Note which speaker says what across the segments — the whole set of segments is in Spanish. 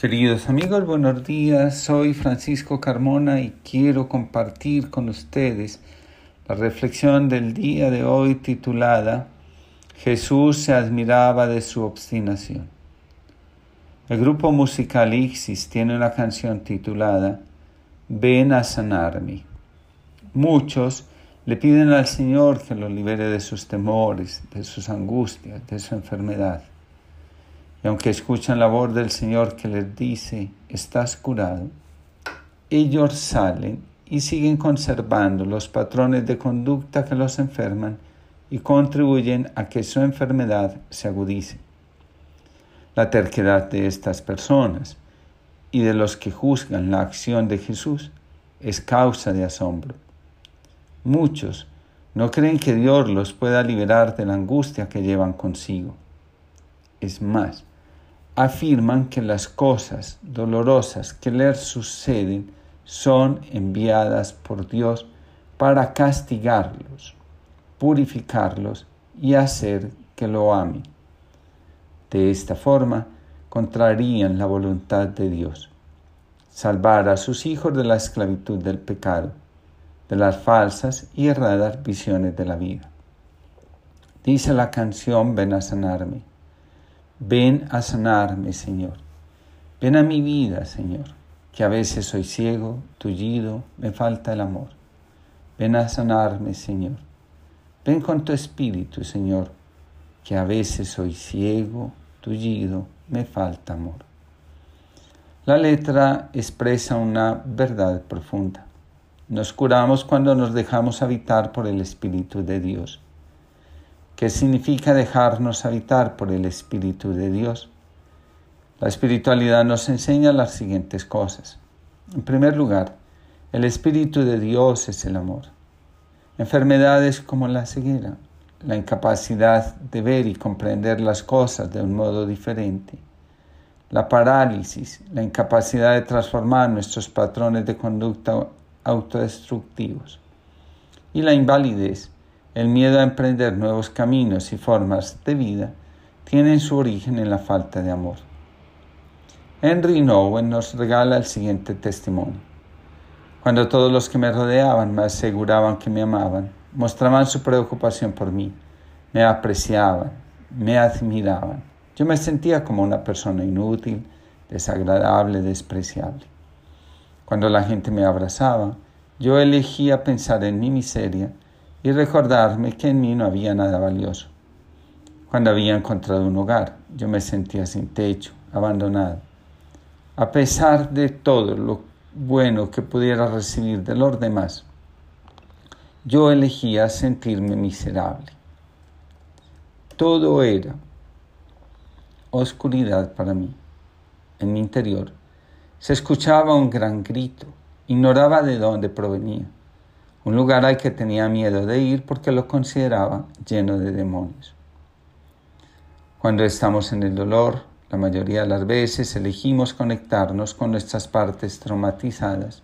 Speaker 1: Queridos amigos, buenos días. Soy Francisco Carmona y quiero compartir con ustedes la reflexión del día de hoy titulada Jesús se admiraba de su obstinación. El grupo musical Ixis tiene una canción titulada Ven a sanarme. Muchos le piden al Señor que lo libere de sus temores, de sus angustias, de su enfermedad. Y aunque escuchan la voz del Señor que les dice, estás curado, ellos salen y siguen conservando los patrones de conducta que los enferman y contribuyen a que su enfermedad se agudice. La terquedad de estas personas y de los que juzgan la acción de Jesús es causa de asombro. Muchos no creen que Dios los pueda liberar de la angustia que llevan consigo. Es más, afirman que las cosas dolorosas que les suceden son enviadas por Dios para castigarlos, purificarlos y hacer que lo amen. De esta forma, contrarían la voluntad de Dios, salvar a sus hijos de la esclavitud del pecado, de las falsas y erradas visiones de la vida. Dice la canción Ven a sanarme Ven a sanarme, Señor. Ven a mi vida, Señor, que a veces soy ciego, tullido, me falta el amor. Ven a sanarme, Señor. Ven con tu espíritu, Señor, que a veces soy ciego, tullido, me falta amor. La letra expresa una verdad profunda. Nos curamos cuando nos dejamos habitar por el Espíritu de Dios ¿Qué significa dejarnos habitar por el Espíritu de Dios? La espiritualidad nos enseña las siguientes cosas. En primer lugar, el Espíritu de Dios es el amor. Enfermedades como la ceguera, la incapacidad de ver y comprender las cosas de un modo diferente, la parálisis, la incapacidad de transformar nuestros patrones de conducta autodestructivos y la invalidez, el miedo a emprender nuevos caminos y formas de vida tiene su origen en la falta de amor. Henry Nowen nos regala el siguiente testimonio. Cuando todos los que me rodeaban me aseguraban que me amaban, mostraban su preocupación por mí, me apreciaban, me admiraban, yo me sentía como una persona inútil, desagradable, despreciable. Cuando la gente me abrazaba, yo elegía pensar en mi miseria y recordarme que en mí no había nada valioso. Cuando había encontrado un hogar, yo me sentía sin techo, abandonado. A pesar de todo lo bueno que pudiera recibir de los demás, yo elegía sentirme miserable. Todo era oscuridad para mí. En mi interior se escuchaba un gran grito, ignoraba de dónde provenía un lugar al que tenía miedo de ir porque lo consideraba lleno de demonios. Cuando estamos en el dolor, la mayoría de las veces elegimos conectarnos con nuestras partes traumatizadas,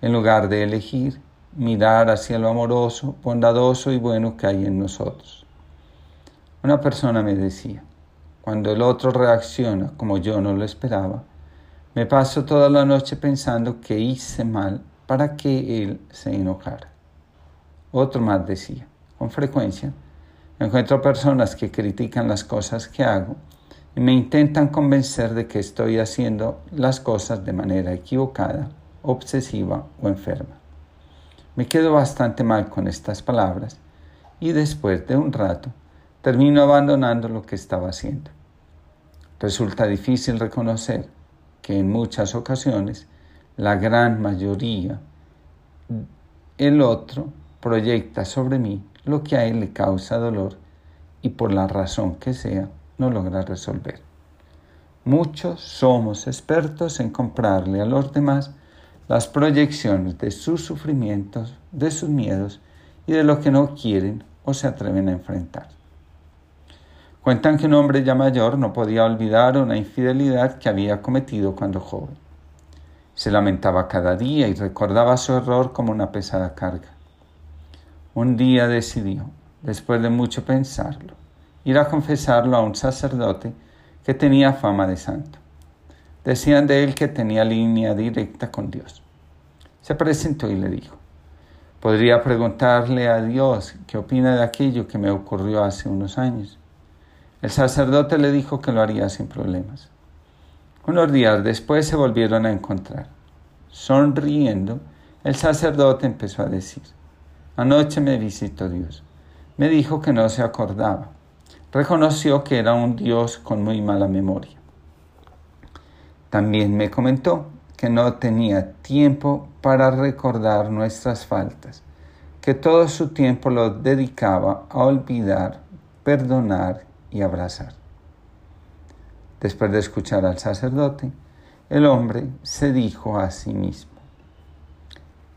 Speaker 1: en lugar de elegir mirar hacia lo amoroso, bondadoso y bueno que hay en nosotros. Una persona me decía, cuando el otro reacciona como yo no lo esperaba, me paso toda la noche pensando que hice mal para que él se enojara. Otro más decía, con frecuencia encuentro personas que critican las cosas que hago y me intentan convencer de que estoy haciendo las cosas de manera equivocada, obsesiva o enferma. Me quedo bastante mal con estas palabras y después de un rato termino abandonando lo que estaba haciendo. Resulta difícil reconocer que en muchas ocasiones la gran mayoría, el otro proyecta sobre mí lo que a él le causa dolor y por la razón que sea no logra resolver. Muchos somos expertos en comprarle a los demás las proyecciones de sus sufrimientos, de sus miedos y de lo que no quieren o se atreven a enfrentar. Cuentan que un hombre ya mayor no podía olvidar una infidelidad que había cometido cuando joven. Se lamentaba cada día y recordaba su error como una pesada carga. Un día decidió, después de mucho pensarlo, ir a confesarlo a un sacerdote que tenía fama de santo. Decían de él que tenía línea directa con Dios. Se presentó y le dijo, podría preguntarle a Dios qué opina de aquello que me ocurrió hace unos años. El sacerdote le dijo que lo haría sin problemas. Unos días después se volvieron a encontrar. Sonriendo, el sacerdote empezó a decir, Anoche me visitó Dios. Me dijo que no se acordaba. Reconoció que era un Dios con muy mala memoria. También me comentó que no tenía tiempo para recordar nuestras faltas, que todo su tiempo lo dedicaba a olvidar, perdonar y abrazar. Después de escuchar al sacerdote, el hombre se dijo a sí mismo,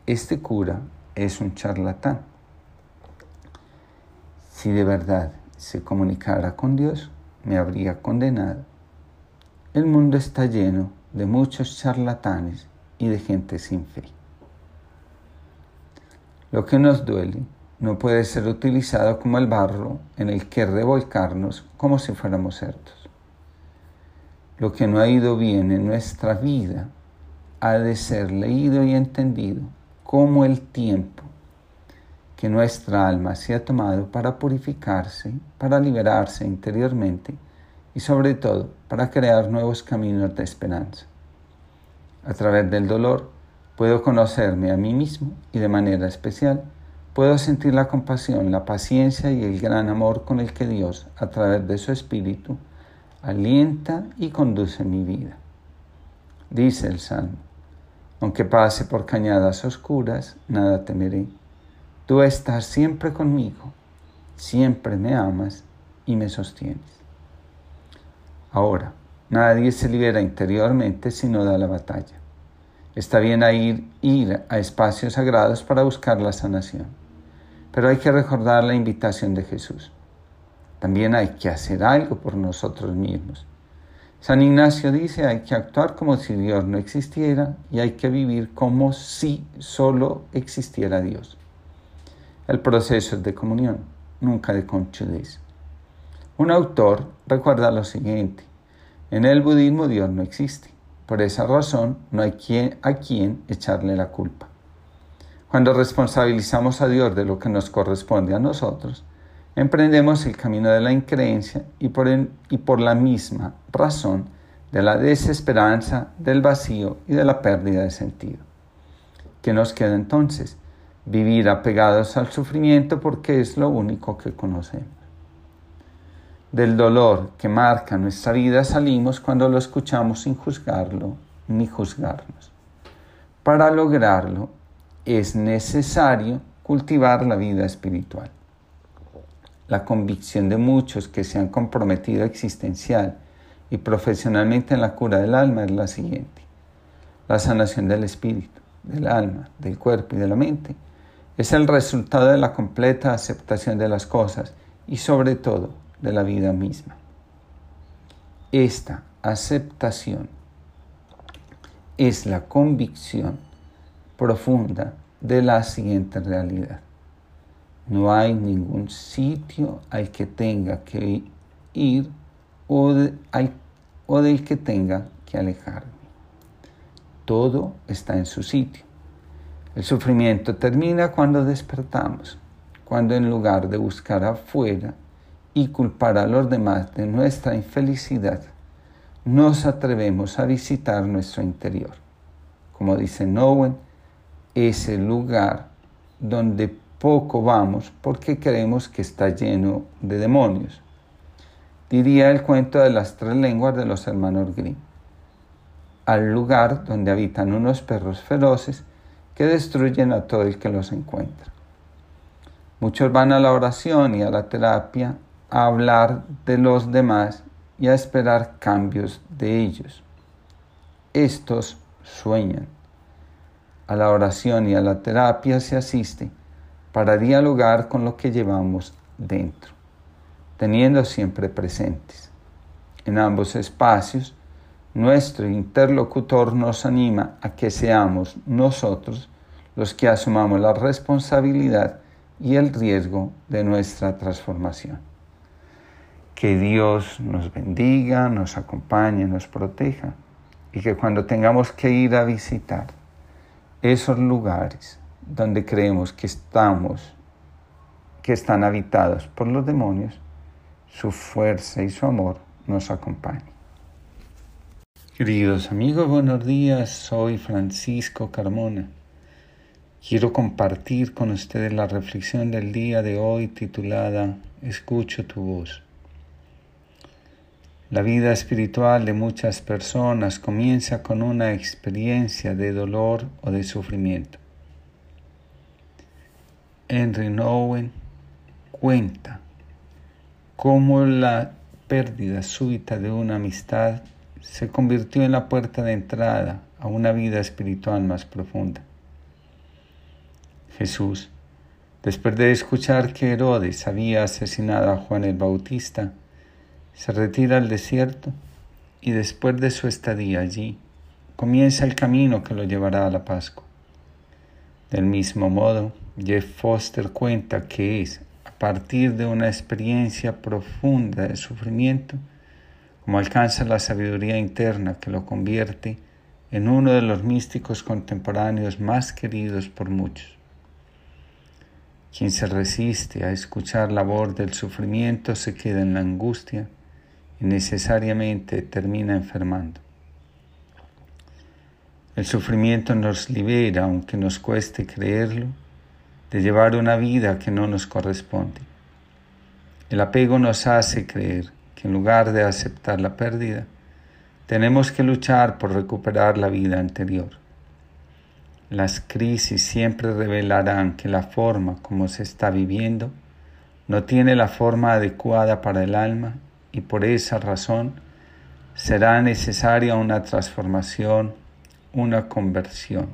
Speaker 1: este cura es un charlatán. Si de verdad se comunicara con Dios, me habría condenado. El mundo está lleno de muchos charlatanes y de gente sin fe. Lo que nos duele no puede ser utilizado como el barro en el que revolcarnos como si fuéramos cerdos. Lo que no ha ido bien en nuestra vida ha de ser leído y entendido como el tiempo que nuestra alma se ha tomado para purificarse, para liberarse interiormente y sobre todo para crear nuevos caminos de esperanza. A través del dolor puedo conocerme a mí mismo y de manera especial puedo sentir la compasión, la paciencia y el gran amor con el que Dios, a través de su Espíritu, alienta y conduce mi vida. Dice el Salmo, aunque pase por cañadas oscuras, nada temeré. Tú estás siempre conmigo, siempre me amas y me sostienes. Ahora, nadie se libera interiormente si no da la batalla. Está bien ir, ir a espacios sagrados para buscar la sanación, pero hay que recordar la invitación de Jesús. También hay que hacer algo por nosotros mismos. San Ignacio dice hay que actuar como si Dios no existiera y hay que vivir como si solo existiera Dios. El proceso es de comunión, nunca de conchudez. Un autor recuerda lo siguiente, en el budismo Dios no existe, por esa razón no hay quien, a quien echarle la culpa. Cuando responsabilizamos a Dios de lo que nos corresponde a nosotros, emprendemos el camino de la increencia y por, y por la misma razón de la desesperanza, del vacío y de la pérdida de sentido. ¿Qué nos queda entonces? Vivir apegados al sufrimiento porque es lo único que conocemos. Del dolor que marca nuestra vida salimos cuando lo escuchamos sin juzgarlo ni juzgarnos. Para lograrlo es necesario cultivar la vida espiritual. La convicción de muchos que se han comprometido existencial y profesionalmente en la cura del alma es la siguiente. La sanación del espíritu, del alma, del cuerpo y de la mente es el resultado de la completa aceptación de las cosas y sobre todo de la vida misma. Esta aceptación es la convicción profunda de la siguiente realidad. No hay ningún sitio al que tenga que ir o, del que tenga que alejarme. Todo está en su sitio. El sufrimiento termina cuando despertamos, cuando en lugar de buscar afuera y culpar a los demás de nuestra infelicidad, nos atrevemos a visitar nuestro interior. Como dice Nowen, es el lugar donde poco vamos porque creemos que está lleno de demonios. Diría el cuento de las tres lenguas de los hermanos Grimm. Al lugar donde habitan unos perros feroces que destruyen a todo el que los encuentra. Muchos van a la oración y a la terapia a hablar de los demás y a esperar cambios de ellos. Estos sueñan. A la oración y a la terapia se asiste para dialogar con lo que llevamos dentro, teniendo siempre presentes. En ambos espacios, nuestro interlocutor nos anima a que seamos nosotros los que asumamos la responsabilidad y el riesgo de nuestra transformación. Que Dios nos bendiga, nos acompañe, nos proteja y que cuando tengamos que ir a visitar esos lugares donde creemos que estamos, que están habitados por los demonios, su fuerza y su amor nos acompañen. Queridos amigos, buenos días. Soy Francisco Carmona. Quiero compartir con ustedes la reflexión del día de hoy titulada Escucho tu voz. La vida espiritual de muchas personas comienza con una experiencia de dolor o de sufrimiento. Henry Nowen cuenta cómo la pérdida súbita de una amistad se convirtió en la puerta de entrada a una vida espiritual más profunda. Jesús, después de escuchar que Herodes había asesinado a Juan el Bautista, se retira al desierto y después de su estadía allí, comienza el camino que lo llevará a la Pascua. Del mismo modo, Jeff Foster cuenta que es a partir de una experiencia profunda de sufrimiento como alcanza la sabiduría interna que lo convierte en uno de los místicos contemporáneos más queridos por muchos. Quien se resiste a escuchar la voz del sufrimiento se queda en la angustia y necesariamente termina enfermando. El sufrimiento nos libera, aunque nos cueste creerlo, de llevar una vida que no nos corresponde. El apego nos hace creer que en lugar de aceptar la pérdida, tenemos que luchar por recuperar la vida anterior. Las crisis siempre revelarán que la forma como se está viviendo no tiene la forma adecuada para el alma y por esa razón será necesaria una transformación, una conversión.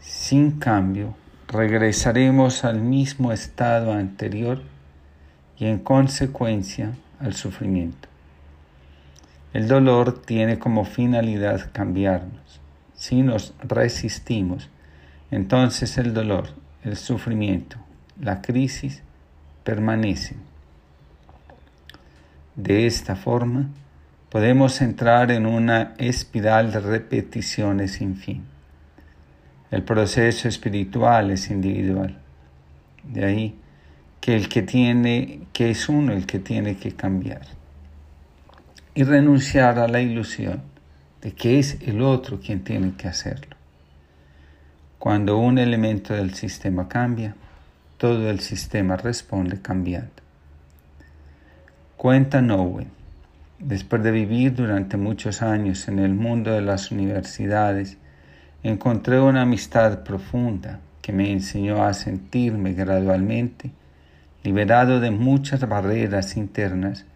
Speaker 1: Sin cambio, regresaremos al mismo estado anterior y en consecuencia al sufrimiento. El dolor tiene como finalidad cambiarnos. Si nos resistimos, entonces el dolor, el sufrimiento, la crisis permanecen. De esta forma, podemos entrar en una espiral de repeticiones sin fin. El proceso espiritual es individual. De ahí que el que tiene, que es uno el que tiene que cambiar. Y renunciar a la ilusión de que es el otro quien tiene que hacerlo. Cuando un elemento del sistema cambia, todo el sistema responde cambiando. Cuenta Nowen, después de vivir durante muchos años en el mundo de las universidades, encontré una amistad profunda que me enseñó a sentirme gradualmente liberado de muchas barreras internas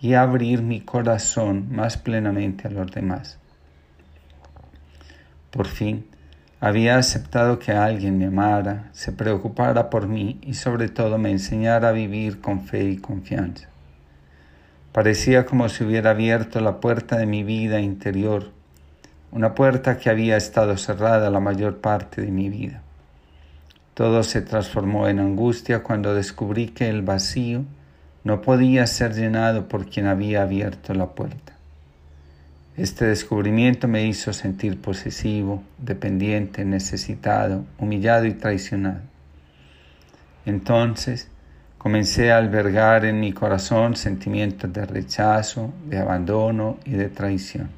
Speaker 1: y abrir mi corazón más plenamente a los demás. Por fin, había aceptado que alguien me amara, se preocupara por mí y sobre todo me enseñara a vivir con fe y confianza. Parecía como si hubiera abierto la puerta de mi vida interior, una puerta que había estado cerrada la mayor parte de mi vida. Todo se transformó en angustia cuando descubrí que el vacío no podía ser llenado por quien había abierto la puerta. Este descubrimiento me hizo sentir posesivo, dependiente, necesitado, humillado y traicionado. Entonces comencé a albergar en mi corazón sentimientos de rechazo, de abandono y de traición.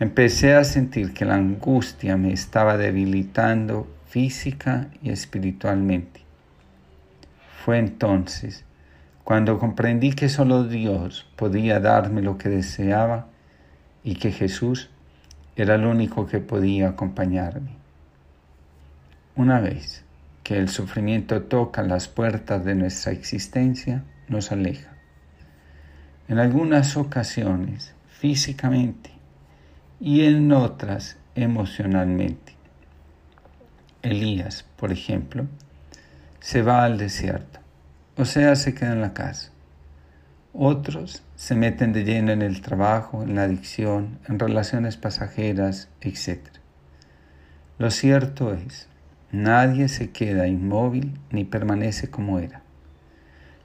Speaker 1: Empecé a sentir que la angustia me estaba debilitando física y espiritualmente. Fue entonces cuando comprendí que solo Dios podía darme lo que deseaba y que Jesús era el único que podía acompañarme. Una vez que el sufrimiento toca las puertas de nuestra existencia, nos aleja. En algunas ocasiones físicamente y en otras emocionalmente. Elías, por ejemplo, se va al desierto, o sea, se queda en la casa. Otros se meten de lleno en el trabajo, en la adicción, en relaciones pasajeras, etc. Lo cierto es, nadie se queda inmóvil ni permanece como era.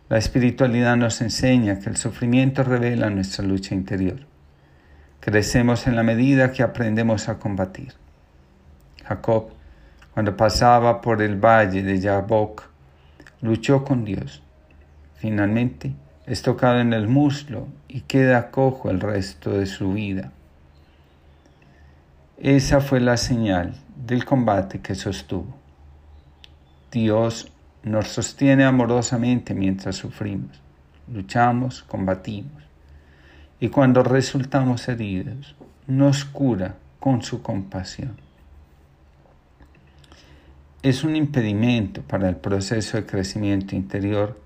Speaker 1: La espiritualidad nos enseña que el sufrimiento revela nuestra lucha interior. Crecemos en la medida que aprendemos a combatir. Jacob, cuando pasaba por el valle de Yabok, luchó con Dios. Finalmente, es tocado en el muslo y queda cojo el resto de su vida. Esa fue la señal del combate que sostuvo. Dios nos sostiene amorosamente mientras sufrimos, luchamos, combatimos. Y cuando resultamos heridos, nos cura con su compasión. Es un impedimento para el proceso de crecimiento interior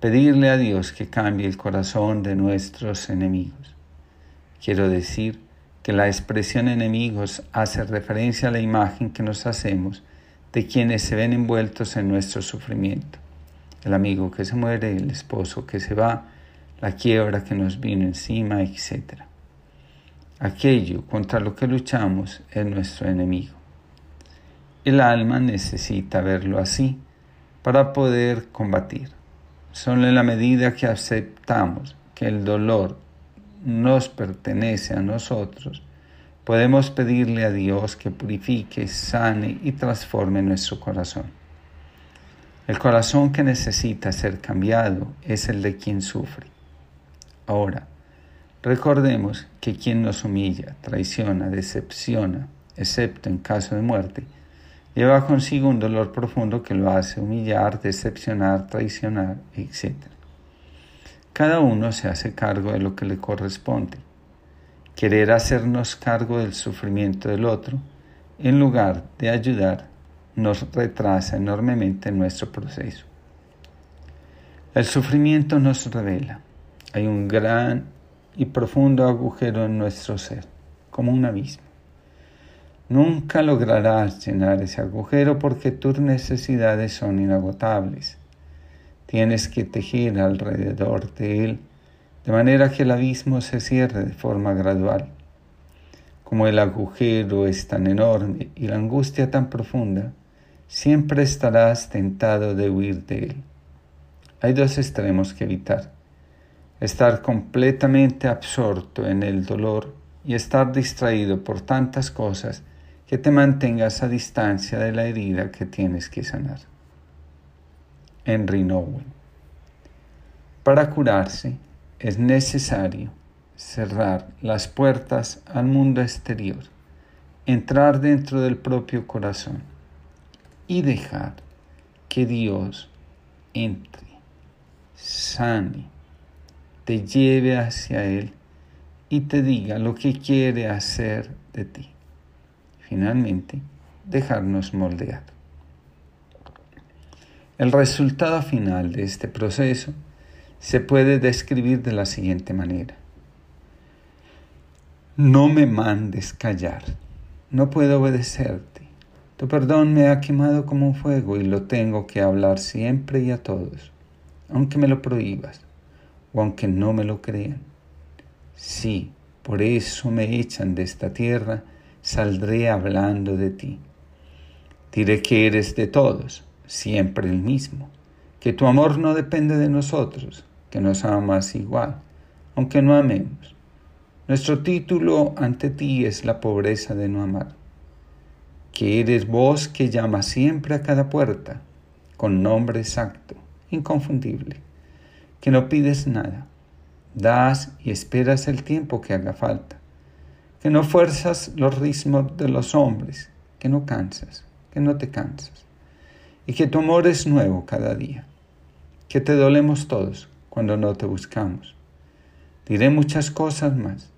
Speaker 1: pedirle a Dios que cambie el corazón de nuestros enemigos. Quiero decir que la expresión enemigos hace referencia a la imagen que nos hacemos de quienes se ven envueltos en nuestro sufrimiento. El amigo que se muere, el esposo que se va, la quiebra que nos vino encima, etc. Aquello contra lo que luchamos es nuestro enemigo. El alma necesita verlo así para poder combatir. Solo en la medida que aceptamos que el dolor nos pertenece a nosotros, podemos pedirle a Dios que purifique, sane y transforme nuestro corazón. El corazón que necesita ser cambiado es el de quien sufre. Ahora, recordemos que quien nos humilla, traiciona, decepciona, excepto en caso de muerte, lleva consigo un dolor profundo que lo hace humillar, decepcionar, traicionar, etc. Cada uno se hace cargo de lo que le corresponde. Querer hacernos cargo del sufrimiento del otro, en lugar de ayudar, nos retrasa enormemente nuestro proceso. El sufrimiento nos revela. Hay un gran y profundo agujero en nuestro ser, como un abismo. Nunca lograrás llenar ese agujero porque tus necesidades son inagotables. Tienes que tejer alrededor de él de manera que el abismo se cierre de forma gradual. Como el agujero es tan enorme y la angustia tan profunda, siempre estarás tentado de huir de él. Hay dos extremos que evitar. Estar completamente absorto en el dolor y estar distraído por tantas cosas que te mantengas a distancia de la herida que tienes que sanar. Henry Nowen. Para curarse es necesario cerrar las puertas al mundo exterior, entrar dentro del propio corazón y dejar que Dios entre, sane, te lleve hacia Él y te diga lo que quiere hacer de ti finalmente dejarnos moldear. El resultado final de este proceso se puede describir de la siguiente manera. No me mandes callar, no puedo obedecerte. Tu perdón me ha quemado como un fuego y lo tengo que hablar siempre y a todos, aunque me lo prohíbas o aunque no me lo crean. Sí, por eso me echan de esta tierra saldré hablando de ti. Diré que eres de todos, siempre el mismo, que tu amor no depende de nosotros, que nos amas igual, aunque no amemos. Nuestro título ante ti es la pobreza de no amar, que eres vos que llamas siempre a cada puerta, con nombre exacto, inconfundible, que no pides nada, das y esperas el tiempo que haga falta que no fuerzas los ritmos de los hombres, que no cansas, que no te cansas, y que tu amor es nuevo cada día, que te dolemos todos cuando no te buscamos. Diré muchas cosas más,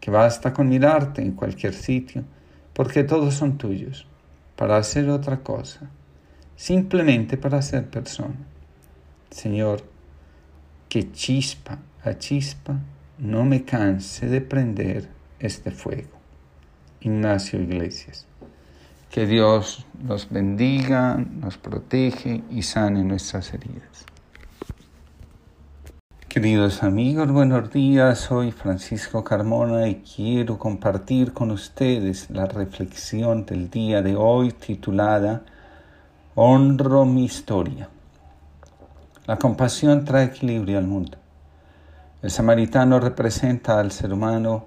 Speaker 1: que basta con mirarte en cualquier sitio, porque todos son tuyos, para hacer otra cosa, simplemente para ser persona. Señor, que chispa a chispa no me canse de prender este fuego. Ignacio Iglesias. Que Dios nos bendiga, nos protege y sane nuestras heridas. Queridos amigos, buenos días. Soy Francisco Carmona y quiero compartir con ustedes la reflexión del día de hoy titulada Honro mi historia. La compasión trae equilibrio al mundo. El samaritano representa al ser humano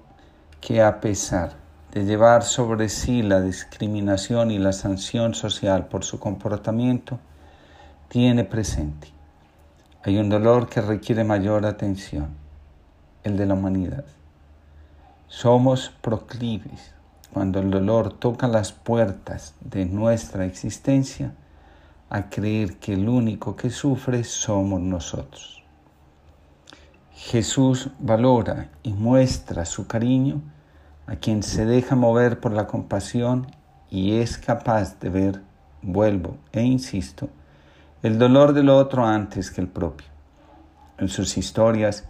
Speaker 1: que a pesar de llevar sobre sí la discriminación y la sanción social por su comportamiento, tiene presente. Hay un dolor que requiere mayor atención, el de la humanidad. Somos proclives cuando el dolor toca las puertas de nuestra existencia a creer que el único que sufre somos nosotros. Jesús valora y muestra su cariño a quien se deja mover por la compasión y es capaz de ver, vuelvo e insisto, el dolor del otro antes que el propio. En sus historias,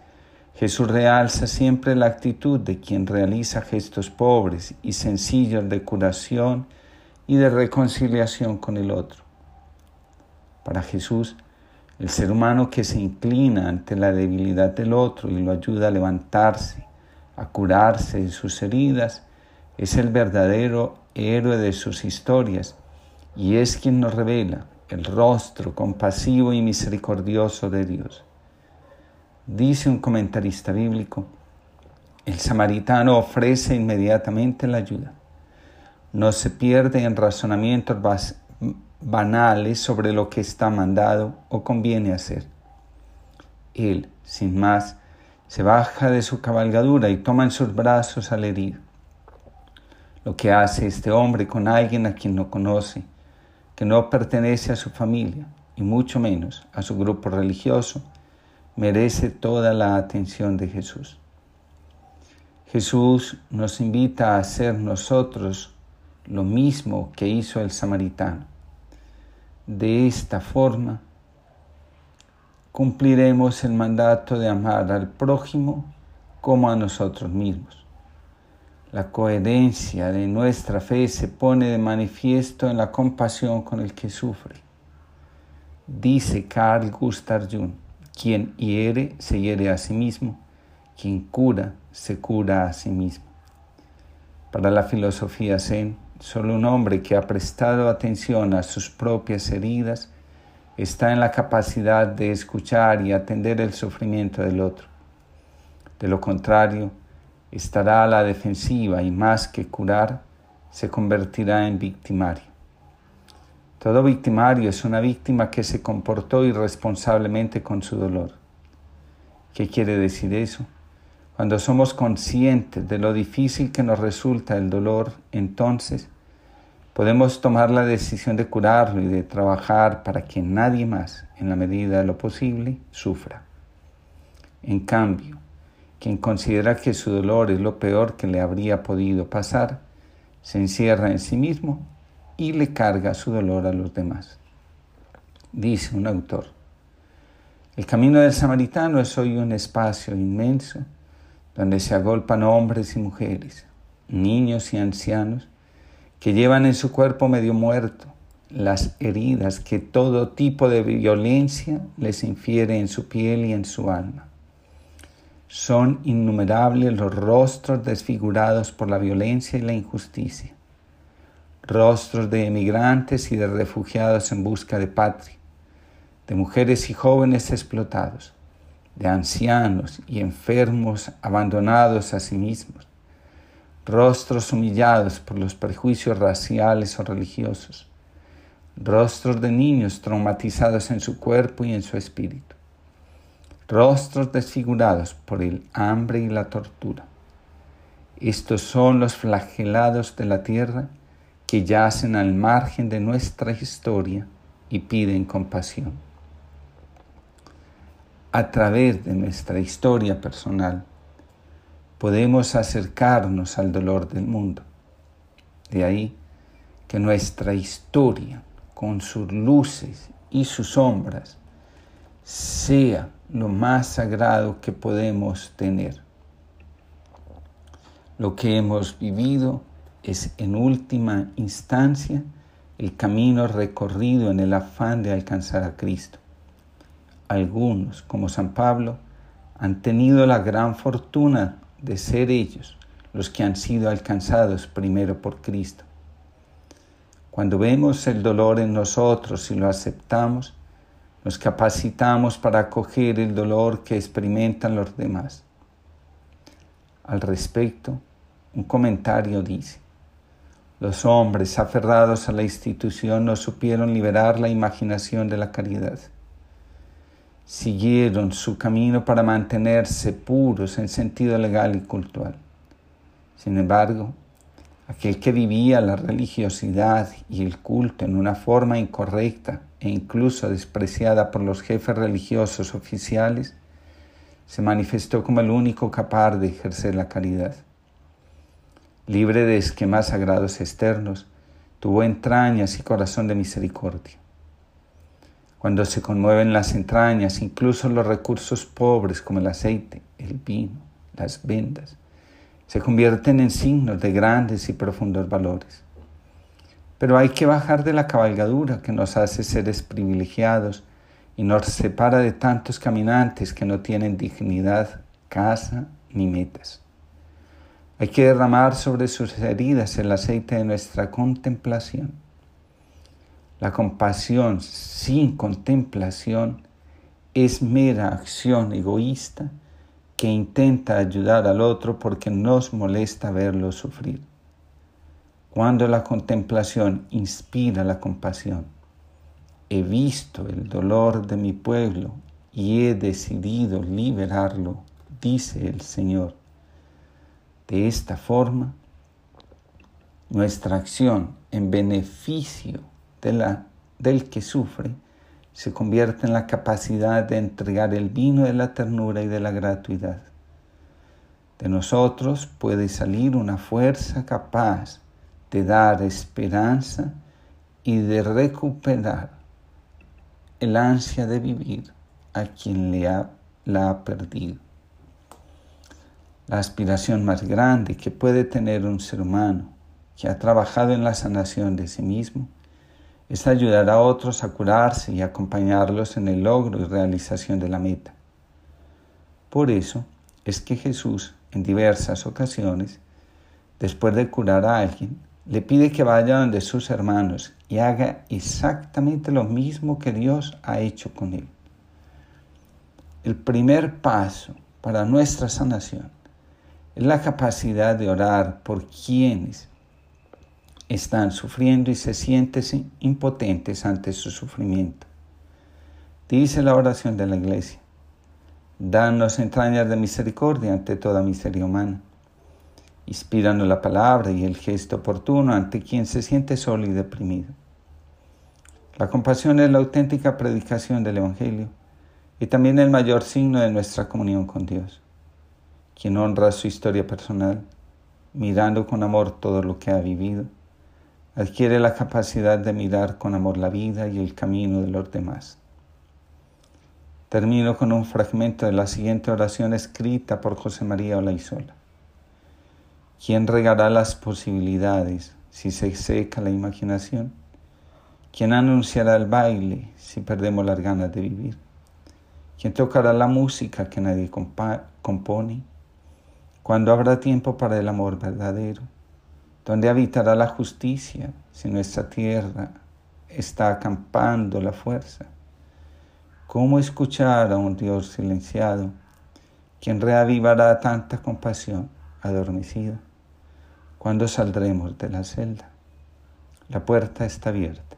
Speaker 1: Jesús realza siempre la actitud de quien realiza gestos pobres y sencillos de curación y de reconciliación con el otro. Para Jesús, el ser humano que se inclina ante la debilidad del otro y lo ayuda a levantarse, a curarse de sus heridas, es el verdadero héroe de sus historias y es quien nos revela el rostro compasivo y misericordioso de Dios. Dice un comentarista bíblico, el samaritano ofrece inmediatamente la ayuda. No se pierde en razonamientos banales sobre lo que está mandado o conviene hacer. Él, sin más, se baja de su cabalgadura y toma en sus brazos al herido. Lo que hace este hombre con alguien a quien no conoce, que no pertenece a su familia y mucho menos a su grupo religioso, merece toda la atención de Jesús. Jesús nos invita a hacer nosotros lo mismo que hizo el samaritano de esta forma, cumpliremos el mandato de amar al prójimo como a nosotros mismos. La coherencia de nuestra fe se pone de manifiesto en la compasión con el que sufre. Dice Carl Gustav Jung, quien hiere se hiere a sí mismo, quien cura se cura a sí mismo. Para la filosofía zen, Solo un hombre que ha prestado atención a sus propias heridas está en la capacidad de escuchar y atender el sufrimiento del otro. De lo contrario, estará a la defensiva y más que curar, se convertirá en victimario. Todo victimario es una víctima que se comportó irresponsablemente con su dolor. ¿Qué quiere decir eso? Cuando somos conscientes de lo difícil que nos resulta el dolor, entonces podemos tomar la decisión de curarlo y de trabajar para que nadie más, en la medida de lo posible, sufra. En cambio, quien considera que su dolor es lo peor que le habría podido pasar, se encierra en sí mismo y le carga su dolor a los demás. Dice un autor, el camino del samaritano es hoy un espacio inmenso donde se agolpan hombres y mujeres, niños y ancianos, que llevan en su cuerpo medio muerto las heridas que todo tipo de violencia les infiere en su piel y en su alma. Son innumerables los rostros desfigurados por la violencia y la injusticia, rostros de emigrantes y de refugiados en busca de patria, de mujeres y jóvenes explotados, de ancianos y enfermos abandonados a sí mismos, rostros humillados por los prejuicios raciales o religiosos, rostros de niños traumatizados en su cuerpo y en su espíritu, rostros desfigurados por el hambre y la tortura. Estos son los flagelados de la tierra que yacen al margen de nuestra historia y piden compasión a través de nuestra historia personal, podemos acercarnos al dolor del mundo. De ahí que nuestra historia, con sus luces y sus sombras, sea lo más sagrado que podemos tener. Lo que hemos vivido es en última instancia el camino recorrido en el afán de alcanzar a Cristo algunos, como San Pablo, han tenido la gran fortuna de ser ellos los que han sido alcanzados primero por Cristo. Cuando vemos el dolor en nosotros y lo aceptamos, nos capacitamos para acoger el dolor que experimentan los demás. Al respecto, un comentario dice, los hombres aferrados a la institución no supieron liberar la imaginación de la caridad. Siguieron su camino para mantenerse puros en sentido legal y cultural. Sin embargo, aquel que vivía la religiosidad y el culto en una forma incorrecta e incluso despreciada por los jefes religiosos oficiales, se manifestó como el único capaz de ejercer la caridad. Libre de esquemas sagrados externos, tuvo entrañas y corazón de misericordia. Cuando se conmueven las entrañas, incluso los recursos pobres como el aceite, el vino, las vendas, se convierten en signos de grandes y profundos valores. Pero hay que bajar de la cabalgadura que nos hace seres privilegiados y nos separa de tantos caminantes que no tienen dignidad, casa ni metas. Hay que derramar sobre sus heridas el aceite de nuestra contemplación. La compasión sin contemplación es mera acción egoísta que intenta ayudar al otro porque nos molesta verlo sufrir. Cuando la contemplación inspira la compasión, he visto el dolor de mi pueblo y he decidido liberarlo, dice el Señor. De esta forma, nuestra acción en beneficio del que sufre se convierte en la capacidad de entregar el vino de la ternura y de la gratuidad. De nosotros puede salir una fuerza capaz de dar esperanza y de recuperar el ansia de vivir a quien le ha, la ha perdido. La aspiración más grande que puede tener un ser humano que ha trabajado en la sanación de sí mismo es ayudar a otros a curarse y acompañarlos en el logro y realización de la meta. Por eso es que Jesús en diversas ocasiones, después de curar a alguien, le pide que vaya donde sus hermanos y haga exactamente lo mismo que Dios ha hecho con él. El primer paso para nuestra sanación es la capacidad de orar por quienes están sufriendo y se sienten impotentes ante su sufrimiento. Dice la oración de la iglesia, danos entrañas de misericordia ante toda miseria humana. Inspíranos la palabra y el gesto oportuno ante quien se siente solo y deprimido. La compasión es la auténtica predicación del Evangelio y también el mayor signo de nuestra comunión con Dios. Quien honra su historia personal, mirando con amor todo lo que ha vivido, adquiere la capacidad de mirar con amor la vida y el camino de los demás. Termino con un fragmento de la siguiente oración escrita por José María Olaizola. ¿Quién regará las posibilidades si se seca la imaginación? ¿Quién anunciará el baile si perdemos las ganas de vivir? ¿Quién tocará la música que nadie compone? ¿Cuándo habrá tiempo para el amor verdadero? ¿Dónde habitará la justicia si nuestra tierra está acampando la fuerza? ¿Cómo escuchar a un Dios silenciado, quien reavivará tanta compasión adormecida? ¿Cuándo saldremos de la celda? La puerta está abierta.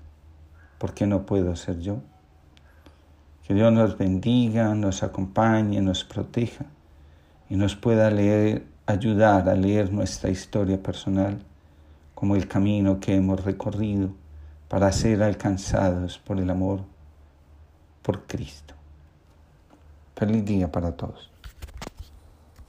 Speaker 1: ¿Por qué no puedo ser yo? Que Dios nos bendiga, nos acompañe, nos proteja y nos pueda leer, ayudar a leer nuestra historia personal como el camino que hemos recorrido para ser alcanzados por el amor por Cristo. Feliz día para todos.